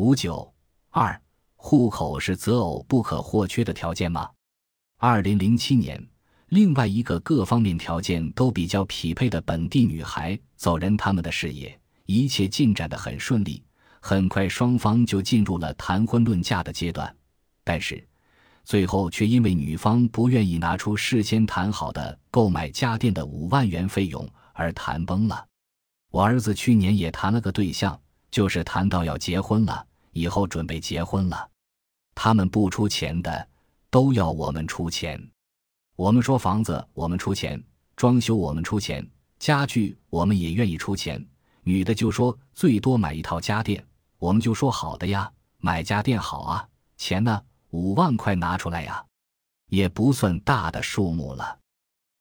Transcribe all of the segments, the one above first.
五九二，户口是择偶不可或缺的条件吗？二零零七年，另外一个各方面条件都比较匹配的本地女孩走人他们的事业，一切进展的很顺利，很快双方就进入了谈婚论嫁的阶段。但是，最后却因为女方不愿意拿出事先谈好的购买家电的五万元费用而谈崩了。我儿子去年也谈了个对象，就是谈到要结婚了。以后准备结婚了，他们不出钱的，都要我们出钱。我们说房子我们出钱，装修我们出钱，家具我们也愿意出钱。女的就说最多买一套家电，我们就说好的呀，买家电好啊，钱呢五万块拿出来呀，也不算大的数目了。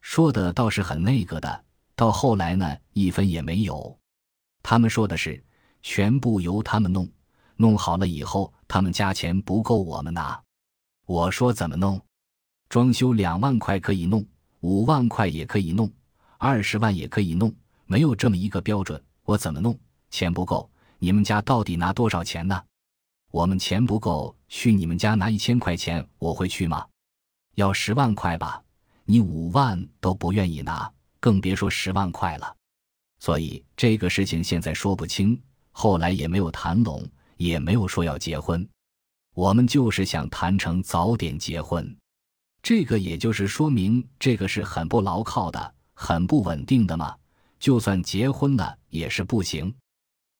说的倒是很那个的，到后来呢一分也没有。他们说的是全部由他们弄。弄好了以后，他们家钱不够我们拿。我说怎么弄？装修两万块可以弄，五万块也可以弄，二十万也可以弄，没有这么一个标准。我怎么弄？钱不够，你们家到底拿多少钱呢？我们钱不够，去你们家拿一千块钱，我会去吗？要十万块吧，你五万都不愿意拿，更别说十万块了。所以这个事情现在说不清，后来也没有谈拢。也没有说要结婚，我们就是想谈成早点结婚。这个也就是说明这个是很不牢靠的、很不稳定的嘛。就算结婚了也是不行，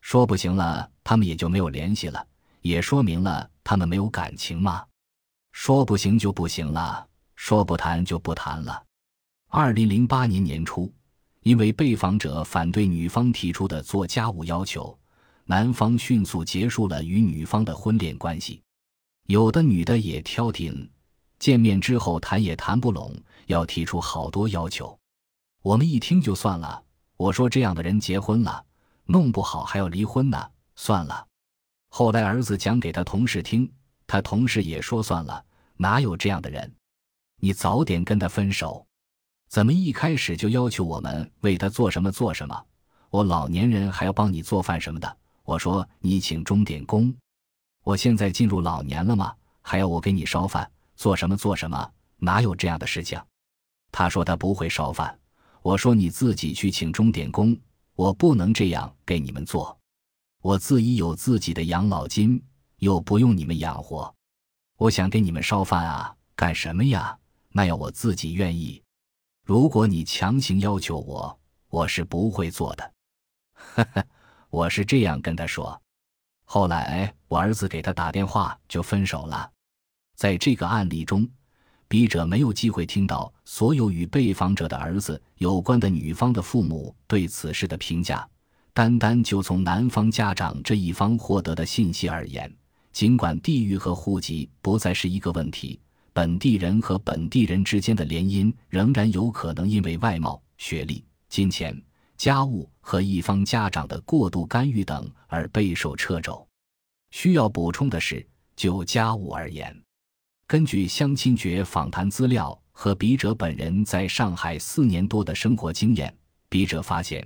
说不行了，他们也就没有联系了，也说明了他们没有感情嘛。说不行就不行了，说不谈就不谈了。二零零八年年初，因为被访者反对女方提出的做家务要求。男方迅速结束了与女方的婚恋关系，有的女的也挑剔，见面之后谈也谈不拢，要提出好多要求。我们一听就算了，我说这样的人结婚了，弄不好还要离婚呢，算了。后来儿子讲给他同事听，他同事也说算了，哪有这样的人？你早点跟他分手，怎么一开始就要求我们为他做什么做什么？我老年人还要帮你做饭什么的。我说你请钟点工，我现在进入老年了吗？还要我给你烧饭，做什么做什么？哪有这样的事情？他说他不会烧饭。我说你自己去请钟点工，我不能这样给你们做。我自己有自己的养老金，又不用你们养活。我想给你们烧饭啊，干什么呀？那要我自己愿意。如果你强行要求我，我是不会做的。呵呵。我是这样跟他说，后来我儿子给他打电话就分手了。在这个案例中，笔者没有机会听到所有与被访者的儿子有关的女方的父母对此事的评价。单单就从男方家长这一方获得的信息而言，尽管地域和户籍不再是一个问题，本地人和本地人之间的联姻仍然有可能因为外貌、学历、金钱。家务和一方家长的过度干预等而备受掣肘。需要补充的是，就家务而言，根据相亲角访谈资料和笔者本人在上海四年多的生活经验，笔者发现，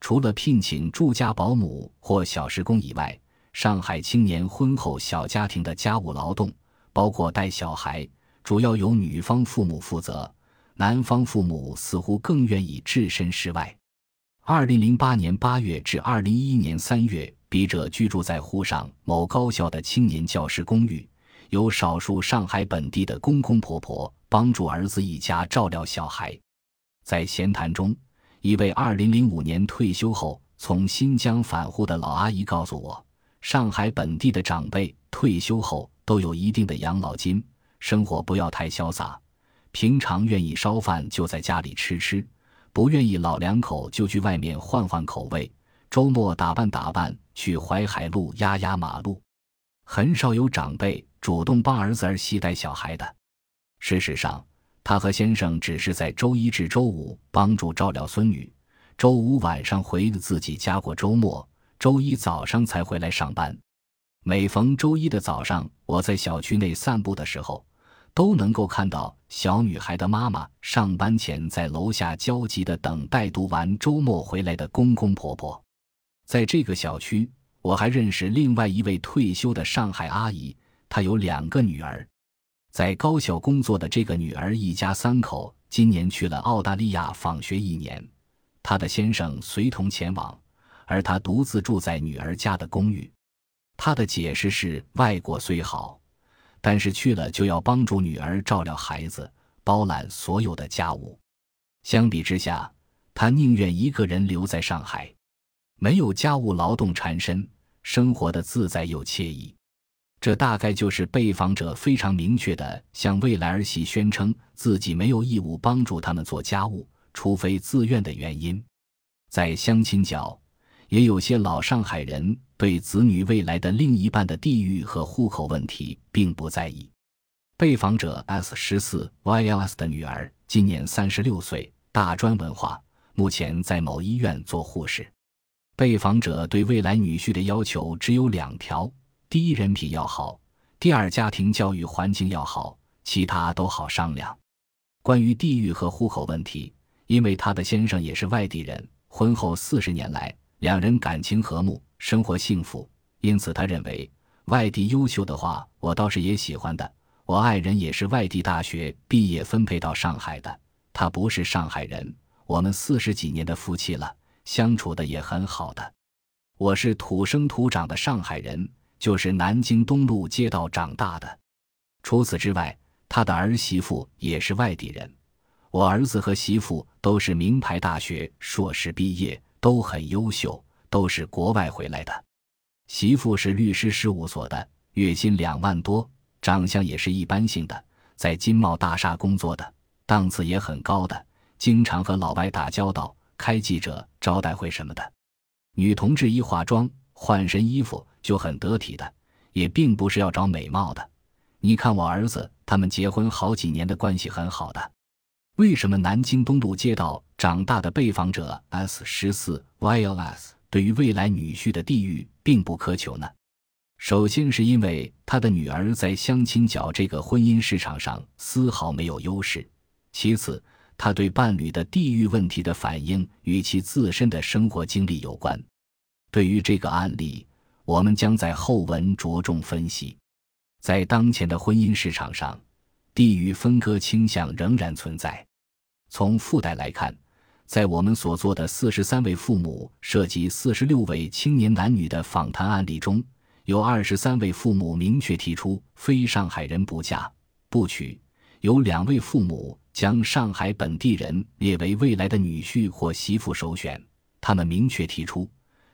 除了聘请住家保姆或小时工以外，上海青年婚后小家庭的家务劳动，包括带小孩，主要由女方父母负责，男方父母似乎更愿意置身事外。二零零八年八月至二零一一年三月，笔者居住在沪上某高校的青年教师公寓，有少数上海本地的公公婆婆帮助儿子一家照料小孩。在闲谈中，一位二零零五年退休后从新疆返沪的老阿姨告诉我，上海本地的长辈退休后都有一定的养老金，生活不要太潇洒，平常愿意烧饭就在家里吃吃。不愿意老两口就去外面换换口味，周末打扮打扮去淮海路压压马路，很少有长辈主动帮儿子儿媳带小孩的。事实上，他和先生只是在周一至周五帮助照料孙女，周五晚上回自己家过周末，周一早上才回来上班。每逢周一的早上，我在小区内散步的时候。都能够看到小女孩的妈妈上班前在楼下焦急地等待读完周末回来的公公婆婆。在这个小区，我还认识另外一位退休的上海阿姨，她有两个女儿，在高校工作的这个女儿一家三口今年去了澳大利亚访学一年，她的先生随同前往，而她独自住在女儿家的公寓。她的解释是：外国虽好，但是去了就要帮助女儿照料孩子，包揽所有的家务。相比之下，她宁愿一个人留在上海。没有家务劳动缠身，生活的自在又惬意，这大概就是被访者非常明确的向未来儿媳宣称自己没有义务帮助他们做家务，除非自愿的原因。在相亲角，也有些老上海人对子女未来的另一半的地域和户口问题并不在意。被访者 S 十四 YLS 的女儿今年三十六岁，大专文化，目前在某医院做护士。被访者对未来女婿的要求只有两条：第一，人品要好；第二，家庭教育环境要好，其他都好商量。关于地域和户口问题，因为他的先生也是外地人，婚后四十年来两人感情和睦，生活幸福，因此他认为外地优秀的话，我倒是也喜欢的。我爱人也是外地大学毕业分配到上海的，他不是上海人，我们四十几年的夫妻了。相处的也很好的，我是土生土长的上海人，就是南京东路街道长大的。除此之外，他的儿媳妇也是外地人。我儿子和媳妇都是名牌大学硕士毕业，都很优秀，都是国外回来的。媳妇是律师事务所的，月薪两万多，长相也是一般性的，在金茂大厦工作的，档次也很高的，经常和老外打交道。开记者招待会什么的，女同志一化妆换身衣服就很得体的，也并不是要找美貌的。你看我儿子他们结婚好几年的关系很好的，为什么南京东路街道长大的被访者 S 十四 YLS 对于未来女婿的地域并不苛求呢？首先是因为他的女儿在相亲角这个婚姻市场上丝毫没有优势，其次。他对伴侣的地域问题的反应与其自身的生活经历有关。对于这个案例，我们将在后文着重分析。在当前的婚姻市场上，地域分割倾向仍然存在。从附带来看，在我们所做的四十三位父母涉及四十六位青年男女的访谈案例中，有二十三位父母明确提出非上海人不嫁不娶，有两位父母。将上海本地人列为未来的女婿或媳妇首选，他们明确提出，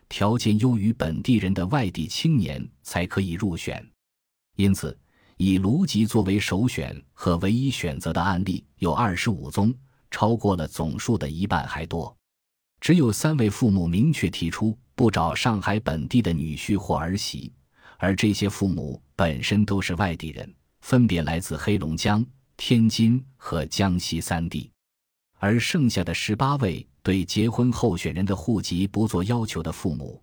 条件优于本地人的外地青年才可以入选。因此，以卢吉作为首选和唯一选择的案例有二十五宗，超过了总数的一半还多。只有三位父母明确提出不找上海本地的女婿或儿媳，而这些父母本身都是外地人，分别来自黑龙江。天津和江西三地，而剩下的十八位对结婚候选人的户籍不做要求的父母，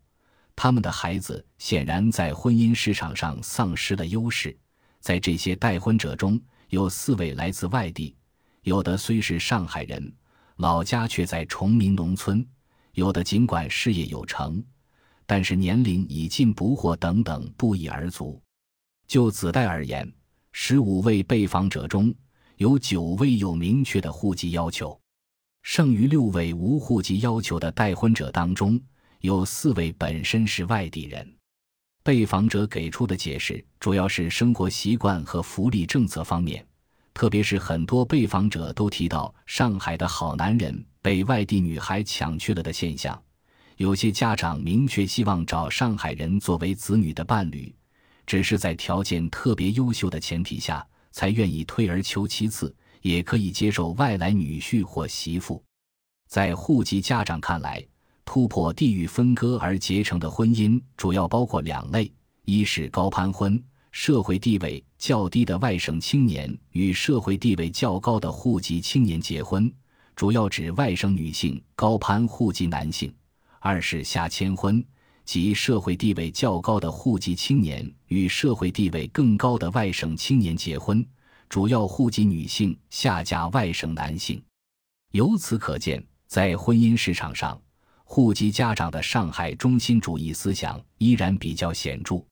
他们的孩子显然在婚姻市场上丧失了优势。在这些待婚者中，有四位来自外地，有的虽是上海人，老家却在崇明农村；有的尽管事业有成，但是年龄已近不惑等等不一而足。就子代而言，十五位被访者中，有九位有明确的户籍要求，剩余六位无户籍要求的待婚者当中，有四位本身是外地人。被访者给出的解释主要是生活习惯和福利政策方面，特别是很多被访者都提到上海的好男人被外地女孩抢去了的现象。有些家长明确希望找上海人作为子女的伴侣，只是在条件特别优秀的前提下。才愿意退而求其次，也可以接受外来女婿或媳妇。在户籍家长看来，突破地域分割而结成的婚姻主要包括两类：一是高攀婚，社会地位较低的外省青年与社会地位较高的户籍青年结婚，主要指外省女性高攀户籍男性；二是下迁婚。即社会地位较高的户籍青年与社会地位更高的外省青年结婚，主要户籍女性下嫁外省男性。由此可见，在婚姻市场上，户籍家长的上海中心主义思想依然比较显著。